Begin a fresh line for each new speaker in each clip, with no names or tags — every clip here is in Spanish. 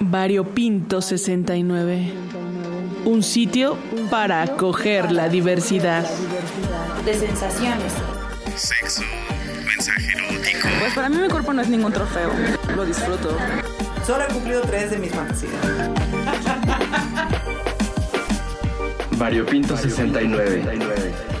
Variopinto 69. Un sitio para acoger la diversidad.
De sensaciones.
Sexo, mensaje erótico.
Pues para mí mi cuerpo no es ningún trofeo. Lo disfruto.
Solo he cumplido tres de mis fantasías.
Variopinto 69.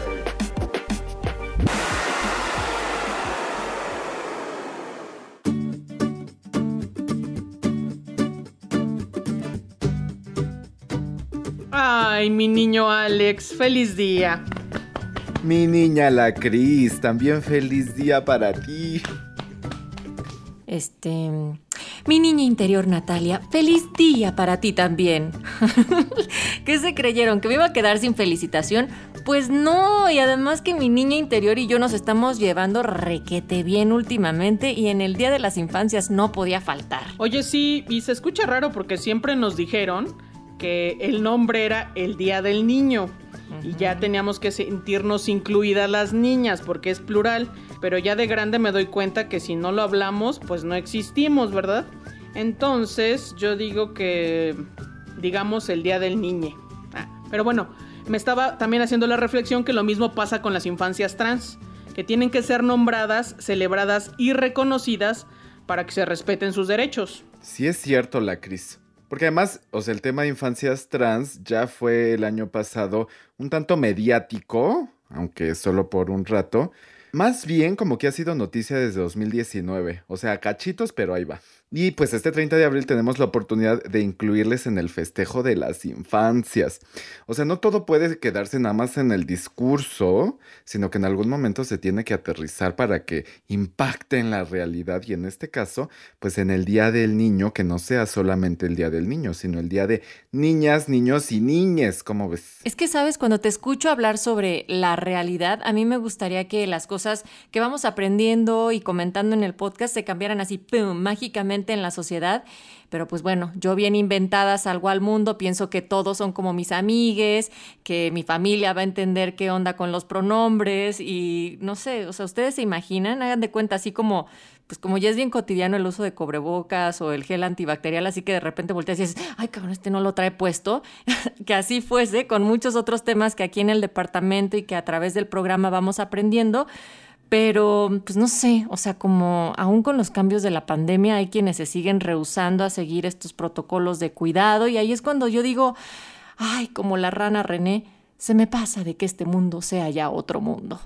Ay, mi niño Alex, feliz día.
Mi niña la Cris, también feliz día para ti.
Este. Mi niña interior Natalia, feliz día para ti también. ¿Qué se creyeron? ¿Que me iba a quedar sin felicitación? Pues no, y además que mi niña interior y yo nos estamos llevando requete bien últimamente y en el Día de las Infancias no podía faltar.
Oye, sí, y se escucha raro porque siempre nos dijeron el nombre era el Día del Niño. Y ya teníamos que sentirnos incluidas las niñas porque es plural. Pero ya de grande me doy cuenta que si no lo hablamos, pues no existimos, ¿verdad? Entonces yo digo que digamos el Día del Niñe. Ah, pero bueno, me estaba también haciendo la reflexión que lo mismo pasa con las infancias trans, que tienen que ser nombradas, celebradas y reconocidas para que se respeten sus derechos.
Sí es cierto, la Cris. Porque además, o sea, el tema de infancias trans ya fue el año pasado un tanto mediático, aunque solo por un rato. Más bien como que ha sido noticia desde 2019. O sea, cachitos, pero ahí va. Y pues este 30 de abril tenemos la oportunidad de incluirles en el festejo de las infancias. O sea, no todo puede quedarse nada más en el discurso, sino que en algún momento se tiene que aterrizar para que impacte en la realidad. Y en este caso, pues en el Día del Niño, que no sea solamente el Día del Niño, sino el Día de niñas, niños y niñes, ¿cómo ves?
Es que, sabes, cuando te escucho hablar sobre la realidad, a mí me gustaría que las cosas que vamos aprendiendo y comentando en el podcast se cambiaran así, ¡pum!, mágicamente en la sociedad. Pero pues bueno, yo bien inventada salgo al mundo, pienso que todos son como mis amigues, que mi familia va a entender qué onda con los pronombres y no sé, o sea, ustedes se imaginan, hagan de cuenta así como pues como ya es bien cotidiano el uso de cubrebocas o el gel antibacterial, así que de repente volteas y dices, ay cabrón, este no lo trae puesto, que así fuese con muchos otros temas que aquí en el departamento y que a través del programa vamos aprendiendo, pero, pues no sé, o sea, como aún con los cambios de la pandemia hay quienes se siguen rehusando a seguir estos protocolos de cuidado y ahí es cuando yo digo, ay, como la rana René, se me pasa de que este mundo sea ya otro mundo.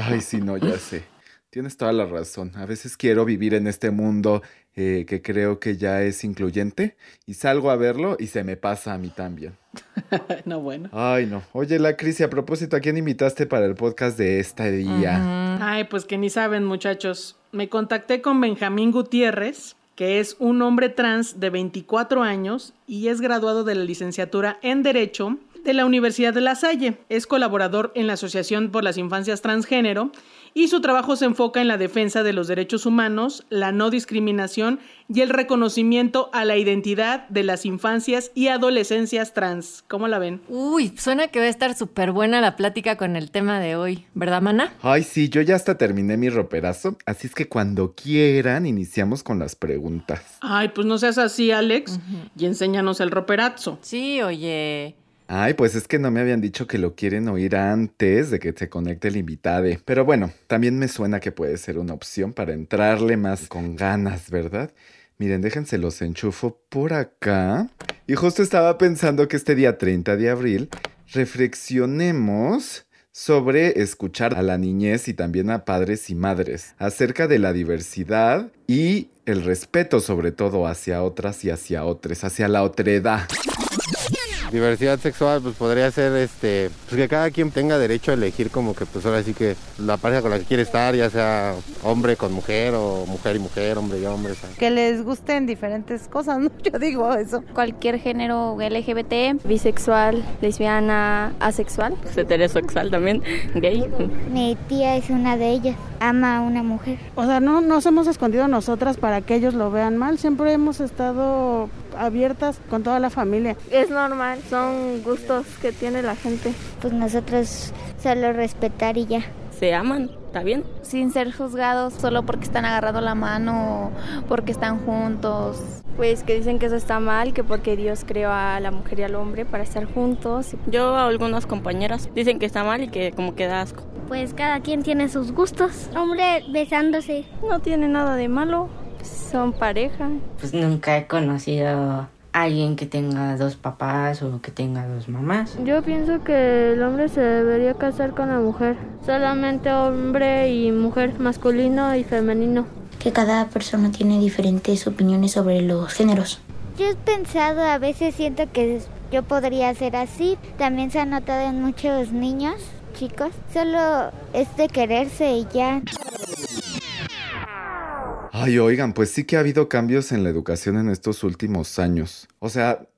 Ay, sí, no, ya sé. Tienes toda la razón. A veces quiero vivir en este mundo eh, que creo que ya es incluyente y salgo a verlo y se me pasa a mí también.
no, bueno.
Ay, no. Oye, la Cris, a propósito, ¿a quién invitaste para el podcast de este día?
Ay, pues que ni saben, muchachos. Me contacté con Benjamín Gutiérrez, que es un hombre trans de 24 años y es graduado de la licenciatura en Derecho de la Universidad de La Salle. Es colaborador en la Asociación por las Infancias Transgénero y su trabajo se enfoca en la defensa de los derechos humanos, la no discriminación y el reconocimiento a la identidad de las infancias y adolescencias trans. ¿Cómo la ven?
Uy, suena que va a estar súper buena la plática con el tema de hoy, ¿verdad, Mana?
Ay, sí, yo ya hasta terminé mi roperazo, así es que cuando quieran iniciamos con las preguntas.
Ay, pues no seas así, Alex, y enséñanos el roperazo.
Sí, oye.
Ay, pues es que no me habían dicho que lo quieren oír antes de que se conecte el invitado. Pero bueno, también me suena que puede ser una opción para entrarle más con ganas, ¿verdad? Miren, déjense los enchufo por acá. Y justo estaba pensando que este día 30 de abril reflexionemos sobre escuchar a la niñez y también a padres y madres acerca de la diversidad y el respeto sobre todo hacia otras y hacia otros, hacia la otredad.
Diversidad sexual, pues podría ser este, pues que cada quien tenga derecho a elegir como que pues ahora sí que la pareja con la que quiere estar, ya sea hombre con mujer o mujer y mujer, hombre y hombre. ¿sabes?
Que les gusten diferentes cosas, ¿no? Yo digo eso.
Cualquier género LGBT, bisexual, lesbiana, asexual.
Heterosexual también, gay.
Mi tía es una de ellas, ama a una mujer.
O sea, no nos hemos escondido nosotras para que ellos lo vean mal, siempre hemos estado abiertas con toda la familia.
Es normal, son gustos que tiene la gente.
Pues nosotros solo respetar y ya.
Se aman ¿Está bien?
Sin ser juzgados solo porque están agarrando la mano o porque están juntos.
Pues que dicen que eso está mal, que porque Dios creó a la mujer y al hombre para estar juntos.
Yo a algunas compañeras dicen que está mal y que como que da asco.
Pues cada quien tiene sus gustos. Hombre besándose.
No tiene nada de malo. Son pareja.
Pues nunca he conocido a alguien que tenga dos papás o que tenga dos mamás.
Yo pienso que el hombre se debería casar con la mujer. Solamente hombre y mujer, masculino y femenino.
Que cada persona tiene diferentes opiniones sobre los géneros. Yo he pensado, a veces siento que yo podría ser así. También se ha notado en muchos niños, chicos. Solo es de quererse y ya.
Ay, oigan, pues sí que ha habido cambios en la educación en estos últimos años. O sea,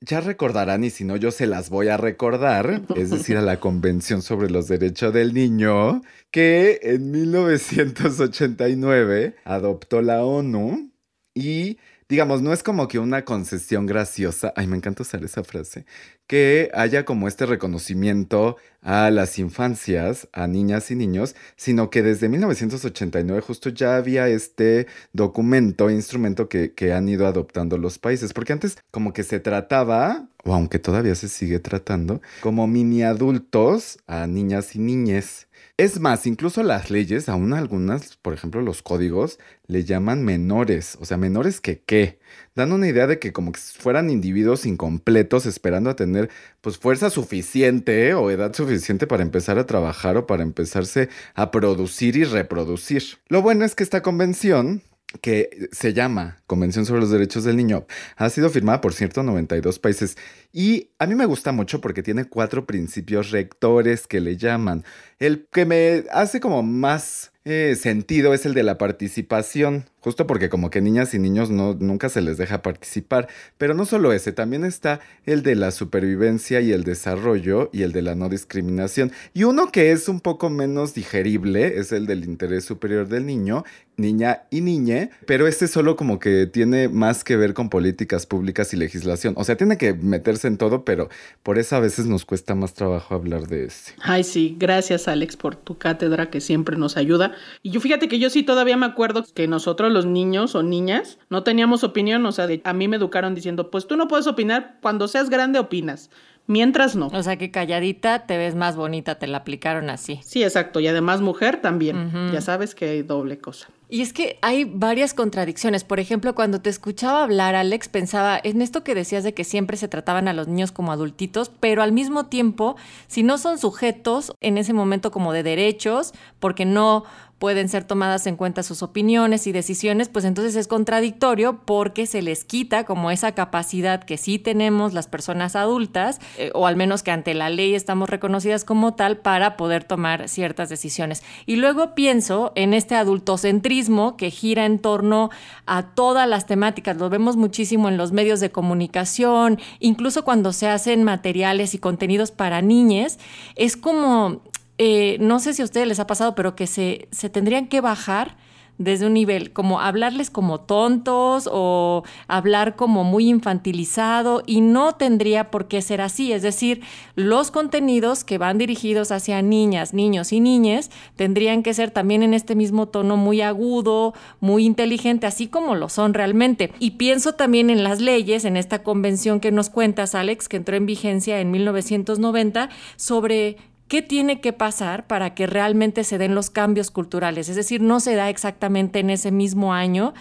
ya recordarán y si no yo se las voy a recordar, es decir, a la Convención sobre los Derechos del Niño, que en 1989 adoptó la ONU. Y digamos, no es como que una concesión graciosa, ay, me encanta usar esa frase, que haya como este reconocimiento a las infancias, a niñas y niños, sino que desde 1989 justo ya había este documento, instrumento que, que han ido adoptando los países, porque antes como que se trataba, o aunque todavía se sigue tratando, como mini adultos a niñas y niñes. Es más, incluso las leyes, aún algunas, por ejemplo los códigos, le llaman menores, o sea, menores que qué, dando una idea de que como que fueran individuos incompletos esperando a tener pues fuerza suficiente o edad suficiente para empezar a trabajar o para empezarse a producir y reproducir. Lo bueno es que esta convención que se llama Convención sobre los Derechos del Niño, ha sido firmada por 192 países y a mí me gusta mucho porque tiene cuatro principios rectores que le llaman. El que me hace como más eh, sentido es el de la participación, justo porque como que niñas y niños no, nunca se les deja participar, pero no solo ese, también está el de la supervivencia y el desarrollo y el de la no discriminación. Y uno que es un poco menos digerible es el del interés superior del niño, niña y niñe, pero este solo como que tiene más que ver con políticas públicas y legislación, o sea, tiene que meterse en todo, pero por eso a veces nos cuesta más trabajo hablar de ese.
Ay, sí, gracias Alex por tu cátedra que siempre nos ayuda. Y yo fíjate que yo sí todavía me acuerdo que nosotros los niños o niñas no teníamos opinión, o sea, de- a mí me educaron diciendo, pues tú no puedes opinar, cuando seas grande opinas, mientras no.
O sea que calladita te ves más bonita, te la aplicaron así.
Sí, exacto, y además mujer también, ya sabes que hay doble cosa.
Y es que hay varias contradicciones. Por ejemplo, cuando te escuchaba hablar, Alex, pensaba en esto que decías de que siempre se trataban a los niños como adultitos, pero al mismo tiempo, si no son sujetos en ese momento como de derechos, porque no pueden ser tomadas en cuenta sus opiniones y decisiones, pues entonces es contradictorio porque se les quita como esa capacidad que sí tenemos las personas adultas, eh, o al menos que ante la ley estamos reconocidas como tal para poder tomar ciertas decisiones. Y luego pienso en este adultocentrismo que gira en torno a todas las temáticas, lo vemos muchísimo en los medios de comunicación, incluso cuando se hacen materiales y contenidos para niñes, es como eh, no sé si a ustedes les ha pasado, pero que se, se tendrían que bajar desde un nivel, como hablarles como tontos o hablar como muy infantilizado y no tendría por qué ser así. Es decir, los contenidos que van dirigidos hacia niñas, niños y niñas tendrían que ser también en este mismo tono muy agudo, muy inteligente, así como lo son realmente. Y pienso también en las leyes, en esta convención que nos cuentas, Alex, que entró en vigencia en 1990, sobre ¿Qué tiene que pasar para que realmente se den los cambios culturales? Es decir, no se da exactamente en ese mismo año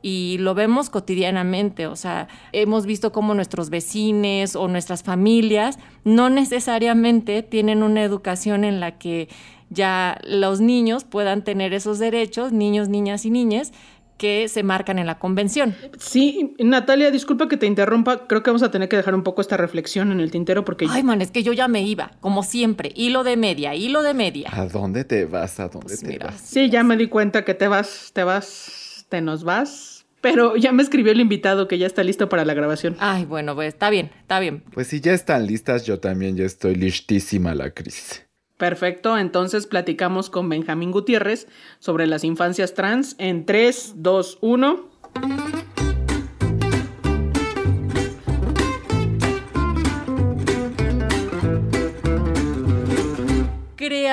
y lo vemos cotidianamente, o sea, hemos visto cómo nuestros vecinos o nuestras familias no necesariamente tienen una educación en la que ya los niños puedan tener esos derechos, niños, niñas y niñas, que se marcan en la convención.
Sí, Natalia, disculpa que te interrumpa, creo que vamos a tener que dejar un poco esta reflexión en el tintero porque...
Ay, man, es que yo ya me iba, como siempre, hilo de media, hilo de media.
¿A dónde te vas? ¿A dónde
Pues
te vas?
Sí, ya me di cuenta que te vas, te vas, te nos vas. Pero ya me escribió el invitado que ya está listo para la grabación.
Ay, bueno, pues está bien, está bien.
Pues si ya están listas, yo también ya estoy listísima la crisis.
Perfecto, entonces platicamos con Benjamín Gutiérrez sobre las infancias trans en 3, 2, 1.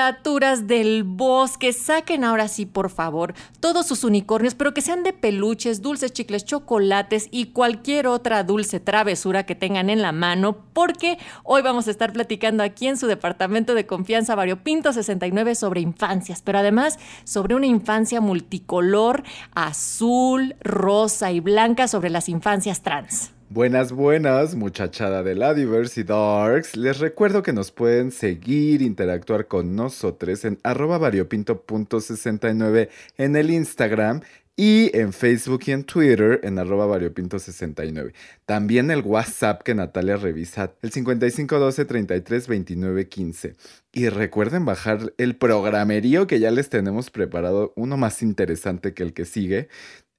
Criaturas del bosque, saquen ahora sí, por favor, todos sus unicornios, pero que sean de peluches, dulces, chicles, chocolates y cualquier otra dulce travesura que tengan en la mano, porque hoy vamos a estar platicando aquí en su departamento de confianza Variopinto 69 sobre infancias, pero además sobre una infancia multicolor, azul, rosa y blanca sobre las infancias trans.
Buenas, buenas, muchachada de la Darks. Les recuerdo que nos pueden seguir, interactuar con nosotros en arroba variopinto.69 en el Instagram y en Facebook y en Twitter en arroba variopinto69. También el WhatsApp que Natalia revisa, el 5512 33 29 15. Y recuerden bajar el programerío que ya les tenemos preparado, uno más interesante que el que sigue,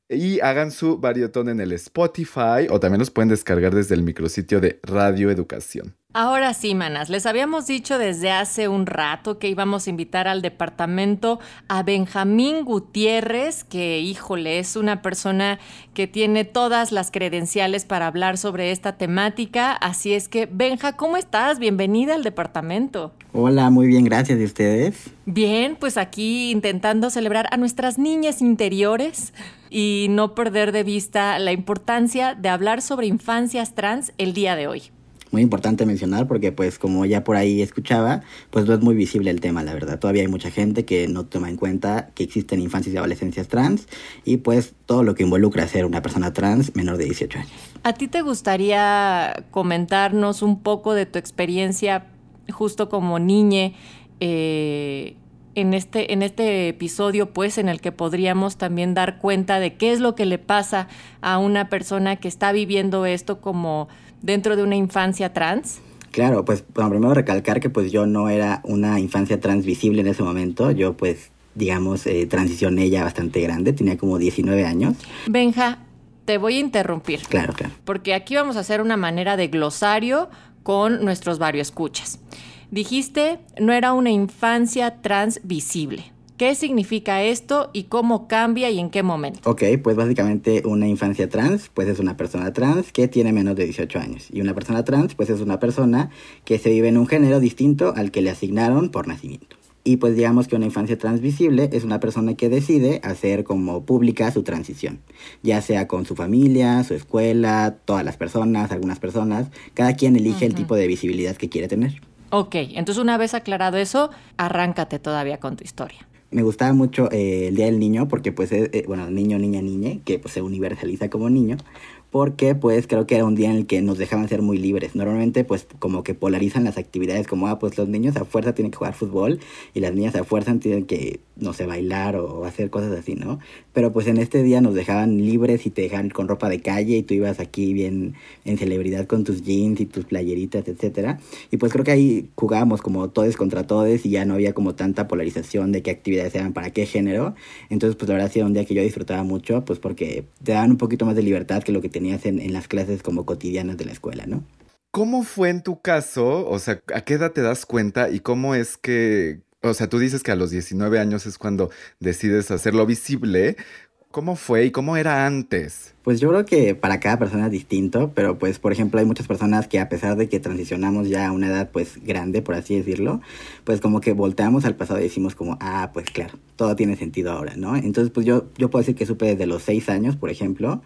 y hagan su variotón en el Spotify o también los pueden descargar desde el micrositio de Radio Educación.
Ahora sí, manas, les habíamos dicho desde hace un rato que íbamos a invitar al departamento a Benjamín Gutiérrez, que híjole, es una persona que tiene todas las credenciales para hablar sobre esta temática. Así es que, Benja, ¿cómo estás? Bienvenida al departamento.
Hola, muy bien, gracias. ¿Y ustedes?
Bien, pues aquí intentando celebrar a nuestras niñas interiores y no perder de vista la importancia de hablar sobre infancias trans el día de hoy
muy importante mencionar porque pues como ya por ahí escuchaba, pues no es muy visible el tema, la verdad. Todavía hay mucha gente que no toma en cuenta que existen infancias y adolescencias trans y pues todo lo que involucra ser una persona trans menor de 18 años.
¿A ti te gustaría comentarnos un poco de tu experiencia justo como niñe? Eh, en este, en este episodio, pues, en el que podríamos también dar cuenta de qué es lo que le pasa a una persona que está viviendo esto como dentro de una infancia trans?
Claro, pues bueno, primero recalcar que pues yo no era una infancia trans visible en ese momento, yo pues digamos eh, transicioné ya bastante grande, tenía como 19 años.
Benja, te voy a interrumpir.
Claro, claro.
Porque aquí vamos a hacer una manera de glosario con nuestros varios escuchas. Dijiste, no era una infancia trans visible. ¿Qué significa esto y cómo cambia y en qué momento?
Ok, pues básicamente una infancia trans, pues es una persona trans que tiene menos de 18 años. Y una persona trans, pues es una persona que se vive en un género distinto al que le asignaron por nacimiento. Y pues digamos que una infancia transvisible es una persona que decide hacer como pública su transición, ya sea con su familia, su escuela, todas las personas, algunas personas, cada quien elige el tipo de visibilidad que quiere tener.
Ok, entonces una vez aclarado eso, arráncate todavía con tu historia
me gustaba mucho eh, el Día del Niño porque pues es, eh, bueno, niño, niña, niñe, que pues se universaliza como niño, porque pues creo que era un día en el que nos dejaban ser muy libres. Normalmente pues como que polarizan las actividades como, ah, pues los niños a fuerza tienen que jugar fútbol y las niñas a fuerza tienen que, no sé, bailar o hacer cosas así, ¿no? Pero pues en este día nos dejaban libres y te dejaban con ropa de calle y tú ibas aquí bien en celebridad con tus jeans y tus playeritas, etcétera. Y pues creo que ahí jugábamos como todes contra todes y ya no había como tanta polarización de qué actividades eran para qué género. Entonces pues la verdad sí era un día que yo disfrutaba mucho pues porque te daban un poquito más de libertad que lo que tenías en, las clases como cotidianas de la escuela, ¿no?
¿Cómo fue en tu caso? O sea, ¿a qué edad te das cuenta y cómo es que, o sea, tú dices que a los 19 años es cuando decides hacerlo visible. ¿Cómo fue y cómo era antes?
Pues yo creo que para cada persona es distinto, pero pues por ejemplo hay muchas personas que a pesar de que transicionamos ya a una edad pues grande, por así decirlo, pues como que volteamos al pasado y decimos como, ah, pues claro, todo tiene sentido ahora, ¿no? Entonces pues yo, yo puedo decir que supe desde los 6 años, por ejemplo,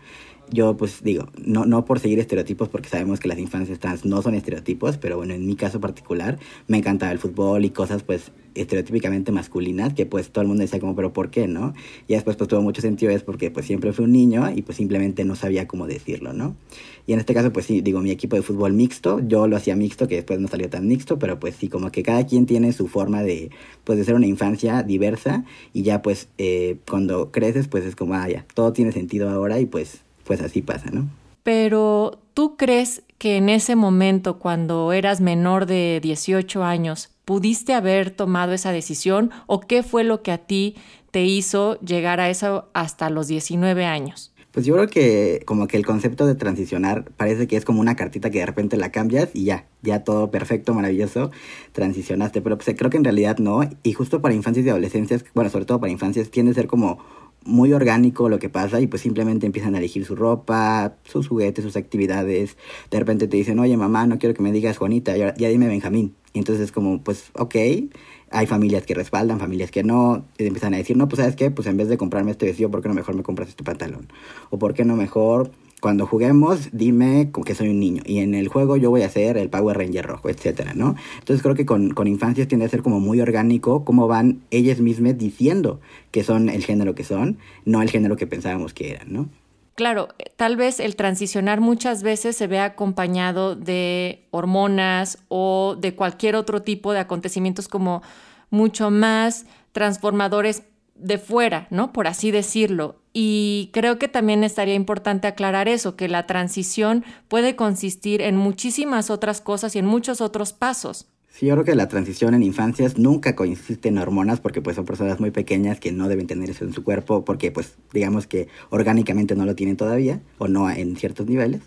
yo pues digo, no, no por seguir estereotipos, porque sabemos que las infancias trans no son estereotipos, pero bueno, en mi caso particular me encantaba el fútbol y cosas pues estereotípicamente masculinas, que pues todo el mundo decía como, pero ¿por qué, no? Y después pues tuvo mucho sentido es porque pues siempre fui un niño y pues simplemente no sabía cómo decirlo, ¿no? Y en este caso pues sí, digo, mi equipo de fútbol mixto, yo lo hacía mixto, que después no salió tan mixto, pero pues sí, como que cada quien tiene su forma de, pues de ser una infancia diversa y ya pues eh, cuando creces pues es como, ah, ya, todo tiene sentido ahora y pues pues así pasa, ¿no?
Pero tú crees que en ese momento, cuando eras menor de 18 años, pudiste haber tomado esa decisión o qué fue lo que a ti te hizo llegar a eso hasta los 19 años?
Pues yo creo que como que el concepto de transicionar parece que es como una cartita que de repente la cambias y ya, ya todo perfecto, maravilloso, transicionaste, pero pues creo que en realidad no, y justo para infancias y adolescencias, bueno, sobre todo para infancias, tiende a ser como muy orgánico lo que pasa y pues simplemente empiezan a elegir su ropa, sus juguetes, sus actividades. De repente te dicen, oye mamá, no quiero que me digas Juanita, ya, dime Benjamín. Y entonces es como, pues, ok, hay familias que respaldan, familias que no, y empiezan a decir, no, pues, ¿sabes qué? Pues en vez de comprarme este vestido, ¿por qué no mejor me compras este pantalón? O ¿por qué no mejor cuando juguemos, dime que soy un niño. Y en el juego yo voy a ser el Power Ranger rojo, etcétera, ¿no? Entonces creo que con, con infancias tiende a ser como muy orgánico cómo van ellas mismas diciendo que son el género que son, no el género que pensábamos que eran, ¿no?
Claro, tal vez el transicionar muchas veces se ve acompañado de hormonas o de cualquier otro tipo de acontecimientos como mucho más transformadores de fuera, ¿no? Por así decirlo. Y creo que también estaría importante aclarar eso, que la transición puede consistir en muchísimas otras cosas y en muchos otros pasos.
Sí, yo creo que la transición en infancias nunca consiste en hormonas porque pues son personas muy pequeñas que no deben tener eso en su cuerpo porque pues digamos que orgánicamente no lo tienen todavía o no en ciertos niveles.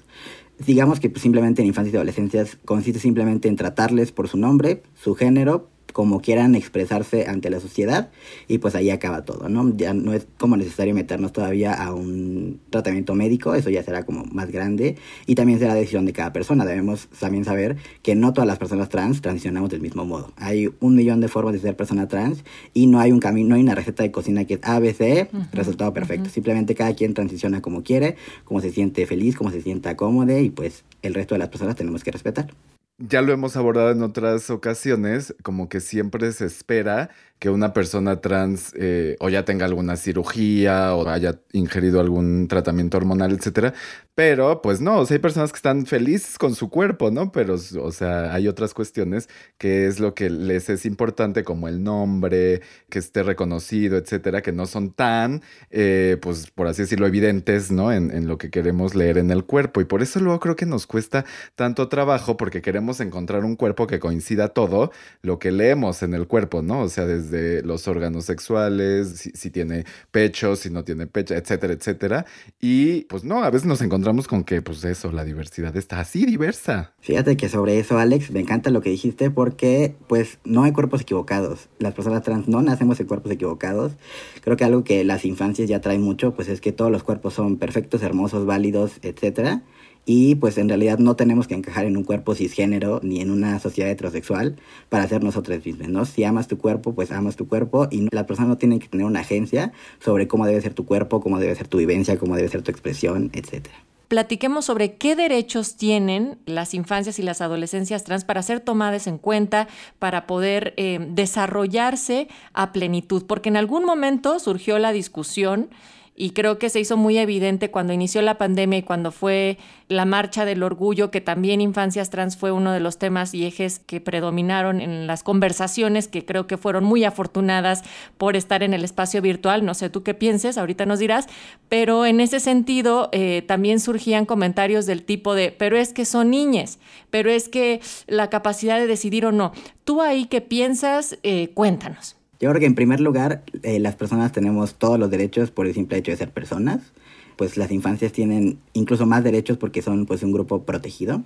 Digamos que pues, simplemente en infancias y adolescencias consiste simplemente en tratarles por su nombre, su género, como quieran expresarse ante la sociedad y pues ahí acaba todo, ¿no? Ya no es como necesario meternos todavía a un tratamiento médico, eso ya será como más grande y también será decisión de cada persona. Debemos también saber que no todas las personas trans transicionamos del mismo modo. Hay un millón de formas de ser persona trans y no hay un camino, no hay una receta de cocina que es ABC, resultado perfecto. Simplemente cada quien transiciona como quiere, como se siente feliz, como se sienta cómodo y pues el resto de las personas tenemos que respetar
ya lo hemos abordado en otras ocasiones, como que siempre se espera que una persona trans eh, o ya tenga alguna cirugía o haya ingerido algún tratamiento hormonal, etcétera. Pero, pues no, o sea, hay personas que están felices con su cuerpo, ¿no? Pero, o sea, hay otras cuestiones que es lo que les es importante, como el nombre, que esté reconocido, etcétera, que no son tan, eh, pues, por así decirlo, evidentes, ¿no? En, en lo que queremos leer en el cuerpo. Y por eso luego creo que nos cuesta tanto trabajo, porque queremos encontrar un cuerpo que coincida todo lo que leemos en el cuerpo, ¿no? O sea, desde los órganos sexuales, si, tiene pecho, si no tiene pecho, etcétera, etcétera. Y pues no, a veces nos encontramos con que, pues eso, la diversidad está así diversa.
Fíjate que sobre eso, Alex, me encanta lo que dijiste porque, pues, no hay cuerpos equivocados. Las personas trans no nacemos en cuerpos equivocados. Creo que algo que las infancias ya traen mucho, pues es que todos los cuerpos son perfectos, hermosos, válidos, etcétera y pues en realidad no tenemos que encajar en un cuerpo cisgénero ni en una sociedad heterosexual para ser nosotros mismos, ¿no? Si amas tu cuerpo, pues amas tu cuerpo y la persona no tiene que tener una agencia sobre cómo debe ser tu cuerpo, cómo debe ser tu vivencia, cómo debe ser tu expresión, etcétera
platiquemos sobre qué derechos tienen las infancias y las adolescencias trans para ser tomadas en cuenta, para poder eh, desarrollarse a plenitud, porque en algún momento surgió la discusión y creo que se hizo muy evidente cuando inició la pandemia y cuando fue la marcha del orgullo, que también infancias trans fue uno de los temas y ejes que predominaron en las conversaciones, que creo que fueron muy afortunadas por estar en el espacio virtual. No sé tú qué pienses, ahorita nos dirás, pero en ese sentido eh, también surgían comentarios del tipo de, pero es que son niñas, pero es que la capacidad de decidir o no. Tú ahí qué piensas, eh, cuéntanos.
Yo creo que en primer lugar eh, las personas tenemos todos los derechos por el simple hecho de ser personas. Pues las infancias tienen incluso más derechos porque son pues un grupo protegido.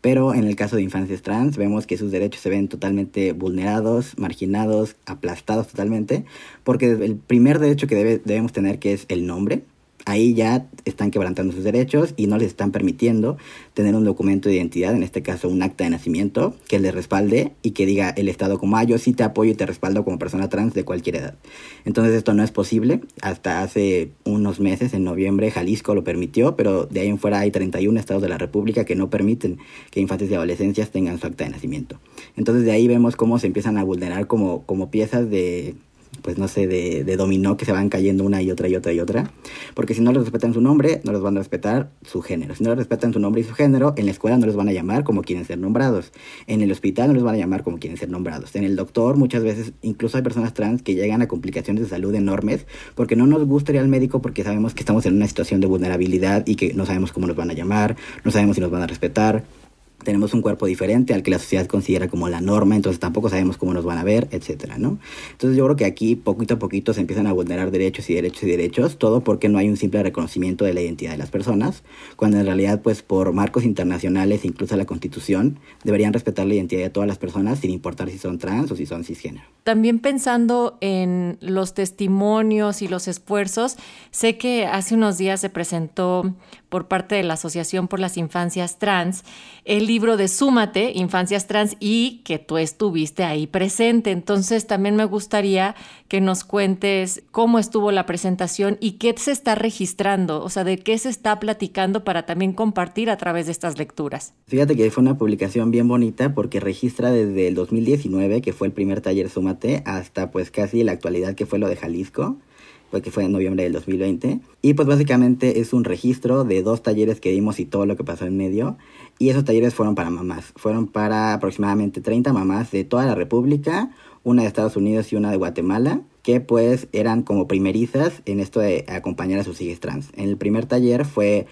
Pero en el caso de infancias trans vemos que sus derechos se ven totalmente vulnerados, marginados, aplastados totalmente. Porque el primer derecho que debe, debemos tener que es el nombre ahí ya están quebrantando sus derechos y no les están permitiendo tener un documento de identidad, en este caso un acta de nacimiento, que les respalde y que diga el Estado como, ah, yo sí te apoyo y te respaldo como persona trans de cualquier edad. Entonces esto no es posible. Hasta hace unos meses, en noviembre, Jalisco lo permitió, pero de ahí en fuera hay 31 estados de la República que no permiten que infantes y adolescencias tengan su acta de nacimiento. Entonces de ahí vemos cómo se empiezan a vulnerar como, como piezas de pues no sé, de, de, dominó que se van cayendo una y otra y otra y otra. Porque si no les respetan su nombre, no les van a respetar su género. Si no les respetan su nombre y su género, en la escuela no les van a llamar como quieren ser nombrados. En el hospital no les van a llamar como quieren ser nombrados. En el doctor muchas veces, incluso hay personas trans que llegan a complicaciones de salud enormes porque no nos gusta ir al médico porque sabemos que estamos en una situación de vulnerabilidad y que no sabemos cómo nos van a llamar, no sabemos si nos van a respetar tenemos un cuerpo diferente al que la sociedad considera como la norma, entonces tampoco sabemos cómo nos van a ver, etcétera, ¿no? Entonces yo creo que aquí poquito a poquito se empiezan a vulnerar derechos y derechos y derechos, todo porque no hay un simple reconocimiento de la identidad de las personas, cuando en realidad pues por marcos internacionales, incluso la Constitución, deberían respetar la identidad de todas las personas sin importar si son trans o si son cisgénero.
También pensando en los testimonios y los esfuerzos, sé que hace unos días se presentó por parte de la Asociación por las Infancias Trans el libro de Súmate, Infancias Trans, y que tú estuviste ahí presente. Entonces también me gustaría que nos cuentes cómo estuvo la presentación y qué se está registrando, o sea, de qué se está platicando para también compartir a través de estas lecturas.
Fíjate que fue una publicación bien bonita porque registra desde el 2019, que fue el primer taller Súmate, hasta pues casi la actualidad que fue lo de Jalisco que fue en noviembre del 2020. Y pues básicamente es un registro de dos talleres que dimos y todo lo que pasó en medio. Y esos talleres fueron para mamás. Fueron para aproximadamente 30 mamás de toda la República, una de Estados Unidos y una de Guatemala, que pues eran como primerizas en esto de acompañar a sus hijas trans. En el primer taller fue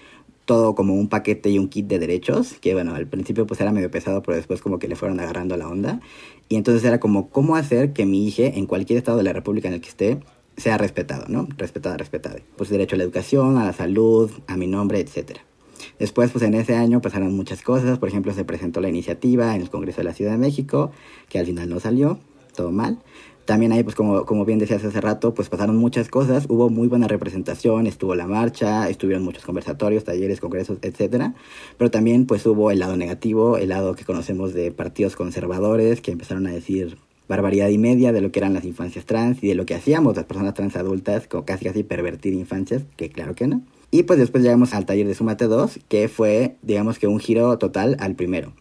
todo como un paquete y un kit de derechos, que bueno, al principio pues era medio pesado, pero después como que le fueron agarrando la onda. Y entonces era como cómo hacer que mi hija en cualquier estado de la República en el que esté sea respetado, ¿no? Respetada, respetada. Pues derecho a la educación, a la salud, a mi nombre, etc. Después, pues en ese año pasaron muchas cosas. Por ejemplo, se presentó la iniciativa en el Congreso de la Ciudad de México, que al final no salió, todo mal. También ahí, pues como, como bien decías hace rato, pues pasaron muchas cosas. Hubo muy buena representación, estuvo la marcha, estuvieron muchos conversatorios, talleres, congresos, etc. Pero también pues hubo el lado negativo, el lado que conocemos de partidos conservadores que empezaron a decir barbaridad y media de lo que eran las infancias trans y de lo que hacíamos las personas trans adultas, como casi casi pervertir infancias, que claro que no. Y pues después llegamos al taller de Sumate 2, que fue, digamos que un giro total al primero.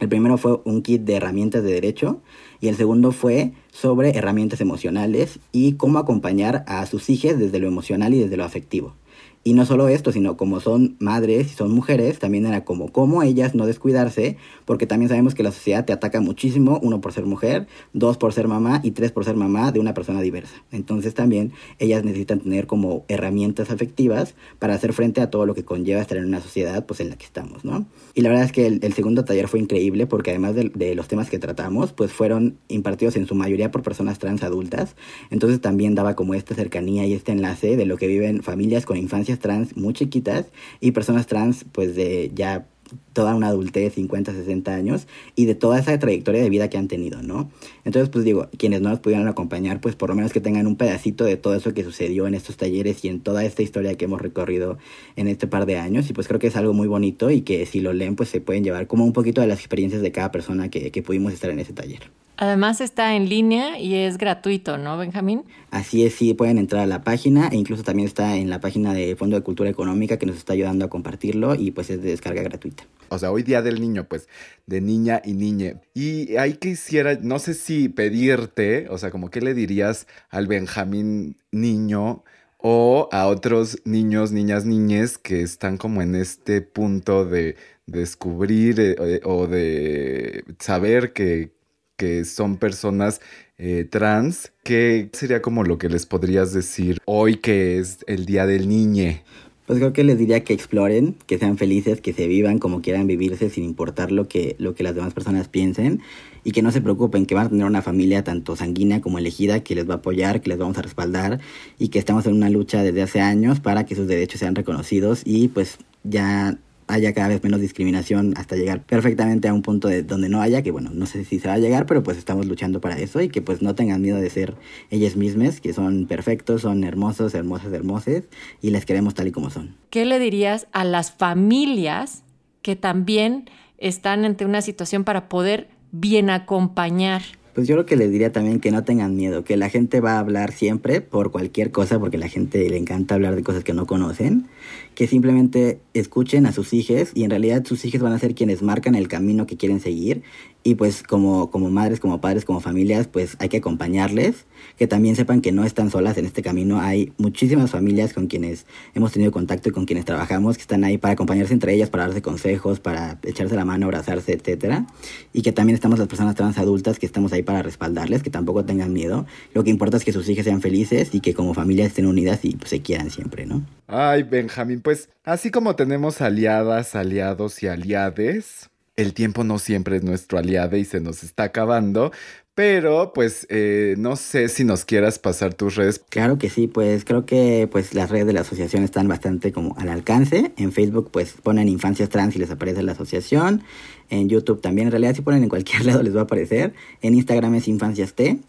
El primero fue un kit de herramientas de derecho y el segundo fue sobre herramientas emocionales y cómo acompañar a sus hijas desde lo emocional y desde lo afectivo. Y no solo esto, sino como son madres y son mujeres, también era como cómo ellas no descuidarse, porque también sabemos que la sociedad te ataca muchísimo, uno por ser mujer, dos por ser mamá y tres por ser mamá de una persona diversa. Entonces también ellas necesitan tener como herramientas afectivas para hacer frente a todo lo que conlleva estar en una sociedad pues en la que estamos, ¿no? Y la verdad es que el, segundo taller fue increíble porque además de, de, los temas que tratamos, pues fueron impartidos en su mayoría por personas trans adultas, entonces también daba como esta cercanía y este enlace de lo que viven familias con trans muy chiquitas y personas trans pues de ya toda una adultez, 50, 60 años, y de toda esa trayectoria de vida que han tenido, ¿no? Entonces, pues digo, quienes no nos pudieron acompañar, pues por lo menos que tengan un pedacito de todo eso que sucedió en estos talleres y en toda esta historia que hemos recorrido en este par de años, y pues creo que es algo muy bonito y que si lo leen, pues se pueden llevar como un poquito de las experiencias de cada persona que, que pudimos estar en ese taller.
Además está en línea y es gratuito, ¿no, Benjamín?
Así es, sí, pueden entrar a la página e incluso también está en la página de Fondo de Cultura Económica que nos está ayudando a compartirlo y pues es de descarga gratuita.
O sea, hoy día del niño, pues de niña y niñe. Y ahí quisiera, no sé si pedirte, o sea, como qué le dirías al Benjamín niño o a otros niños, niñas, niñes que están como en este punto de descubrir eh, o de saber que que son personas eh, trans, ¿qué sería como lo que les podrías decir hoy que es el Día del Niñe?
Pues creo que les diría que exploren, que sean felices, que se vivan como quieran vivirse sin importar lo que, lo que las demás personas piensen y que no se preocupen, que van a tener una familia tanto sanguínea como elegida que les va a apoyar, que les vamos a respaldar y que estamos en una lucha desde hace años para que sus derechos sean reconocidos y pues ya haya cada vez menos discriminación hasta llegar perfectamente a un punto de donde no haya, que bueno, no sé si se va a llegar, pero pues estamos luchando para eso y que pues no tengan miedo de ser ellas mismas, que son perfectos, son hermosos, hermosas, hermosas y les queremos tal y como son.
¿Qué le dirías a las familias que también están ante una situación para poder bien acompañar
pues yo lo que les diría también que no tengan miedo, que la gente va a hablar siempre por cualquier cosa, porque la gente le encanta hablar de cosas que no conocen, que simplemente escuchen a sus hijos y en realidad sus hijos van a ser quienes marcan el camino que quieren seguir y pues como, como madres, como padres, como familias, pues hay que acompañarles, que también sepan que no están solas en este camino. Hay muchísimas familias con quienes hemos tenido contacto y con quienes trabajamos que están ahí para acompañarse entre ellas, para darse consejos, para echarse la mano, abrazarse, etcétera. Y que también estamos las personas trans adultas que estamos ahí para respaldarles, que tampoco tengan miedo. Lo que importa es que sus hijas sean felices y que como familia estén unidas y pues, se quieran siempre, ¿no?
Ay, Benjamín, pues así como tenemos aliadas, aliados y aliades, el tiempo no siempre es nuestro aliado y se nos está acabando. Pero, pues, eh, no sé si nos quieras pasar tus redes.
Claro que sí, pues creo que pues las redes de la asociación están bastante como al alcance. En Facebook, pues ponen Infancias Trans y les aparece la asociación. En YouTube también, en realidad si ponen en cualquier lado les va a aparecer. En Instagram es Infancias T.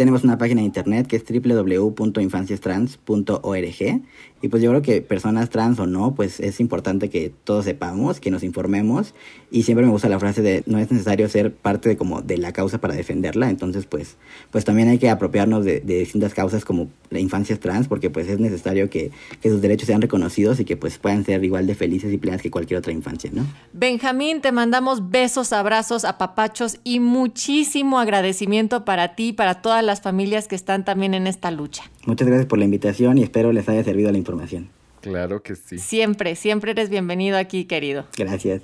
Tenemos una página de internet que es www.infanciastrans.org y pues yo creo que personas trans o no, pues es importante que todos sepamos, que nos informemos y siempre me gusta la frase de no es necesario ser parte de como de la causa para defenderla, entonces pues pues también hay que apropiarnos de, distintas causas como la infancia trans porque pues es necesario que, que sus derechos sean reconocidos y que pues puedan ser igual de felices y plenas que cualquier otra infancia, ¿no?
Benjamín, te mandamos besos, abrazos, apapachos y muchísimo agradecimiento para ti y para todas las familias que están también en esta lucha.
Muchas gracias por la invitación y espero les haya servido la información.
Claro que sí.
Siempre, siempre eres bienvenido aquí, querido.
Gracias.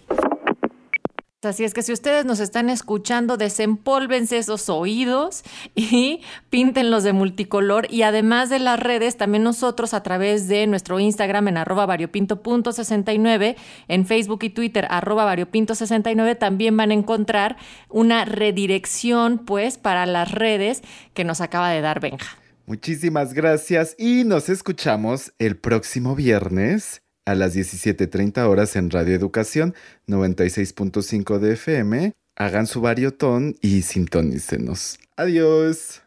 Así es que si ustedes nos están escuchando, desempólvense esos oídos y píntenlos de multicolor. Y además de las redes, también nosotros a través de nuestro Instagram en arroba variopinto.69, en Facebook y Twitter arroba variopinto69, también van a encontrar una redirección pues para las redes que nos acaba de dar Benja.
Muchísimas gracias y nos escuchamos el próximo viernes a las 17.30 horas en Radio Educación 96.5 de FM. Hagan su variotón y sintonícenos. Adiós.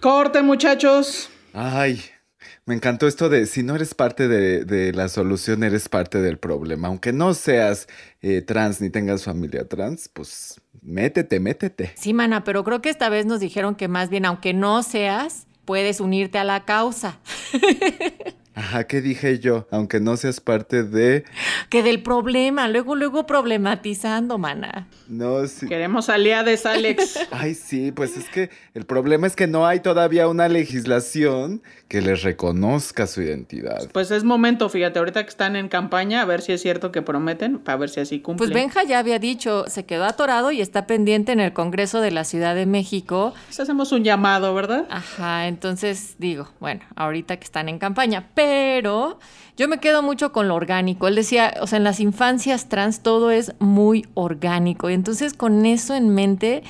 Corte, muchachos.
Ay, me encantó esto de si no eres parte de, de la solución, eres parte del problema. Aunque no seas eh, trans ni tengas familia trans, pues métete, métete.
Sí, mana, pero creo que esta vez nos dijeron que más bien, aunque no seas, puedes unirte a la causa.
Ajá, ¿qué dije yo? Aunque no seas parte de...
Que del problema, luego, luego problematizando, mana.
No, sí.
Queremos aliades, Alex.
Ay, sí, pues es que el problema es que no hay todavía una legislación que les reconozca su identidad.
Pues es momento, fíjate, ahorita que están en campaña, a ver si es cierto que prometen, para ver si así cumplen.
Pues Benja ya había dicho, se quedó atorado y está pendiente en el Congreso de la Ciudad de México.
Pues hacemos un llamado, ¿verdad?
Ajá, entonces digo, bueno, ahorita que están en campaña, pero yo me quedo mucho con lo orgánico. Él decía, o sea, en las infancias trans todo es muy orgánico. Y entonces con eso en mente,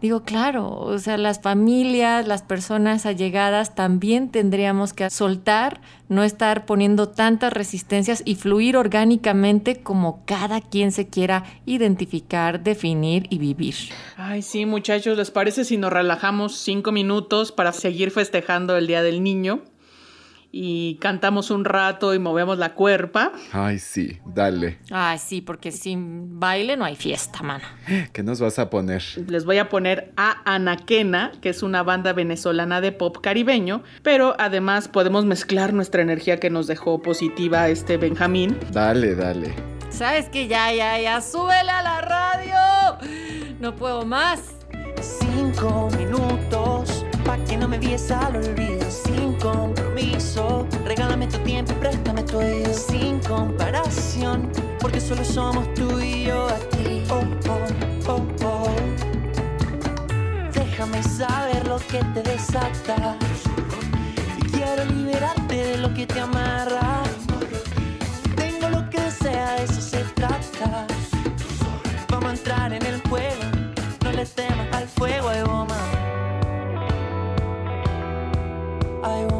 digo, claro, o sea, las familias, las personas allegadas también tendríamos que soltar, no estar poniendo tantas resistencias y fluir orgánicamente como cada quien se quiera identificar, definir y vivir.
Ay, sí, muchachos, ¿les parece si nos relajamos cinco minutos para seguir festejando el Día del Niño? Y cantamos un rato y movemos la cuerpa.
Ay, sí, dale.
Ay, sí, porque sin baile no hay fiesta, mano.
¿Qué nos vas a poner?
Les voy a poner a Anaquena, que es una banda venezolana de pop caribeño, pero además podemos mezclar nuestra energía que nos dejó positiva este Benjamín.
Dale, dale.
¿Sabes que Ya, ya, ya, súbele a la radio. No puedo más.
Cinco minutos pa' que no me vies al olvido sin compromiso. Regálame tu tiempo y préstame tu oído sin comparación, porque solo somos tú y yo aquí. Oh, oh, oh, oh. Déjame saber lo que te desata. Quiero liberarte de lo que te amarra. Tengo lo que sea, de eso se trata. Vamos a entrar en el juego, no le temas al fuego, ay,
I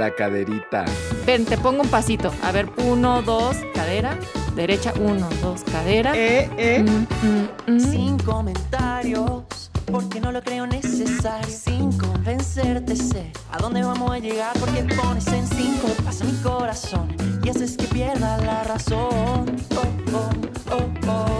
la caderita.
Ven, te pongo un pasito. A ver, uno, dos, cadera. Derecha, uno, dos, cadera.
Eh, eh.
Mm, mm, mm.
Sin comentarios, porque no lo creo necesario. Sin convencerte, sé a dónde vamos a llegar. Porque pones en cinco pasa mi corazón y haces que pierda la razón. Oh, oh, oh, oh.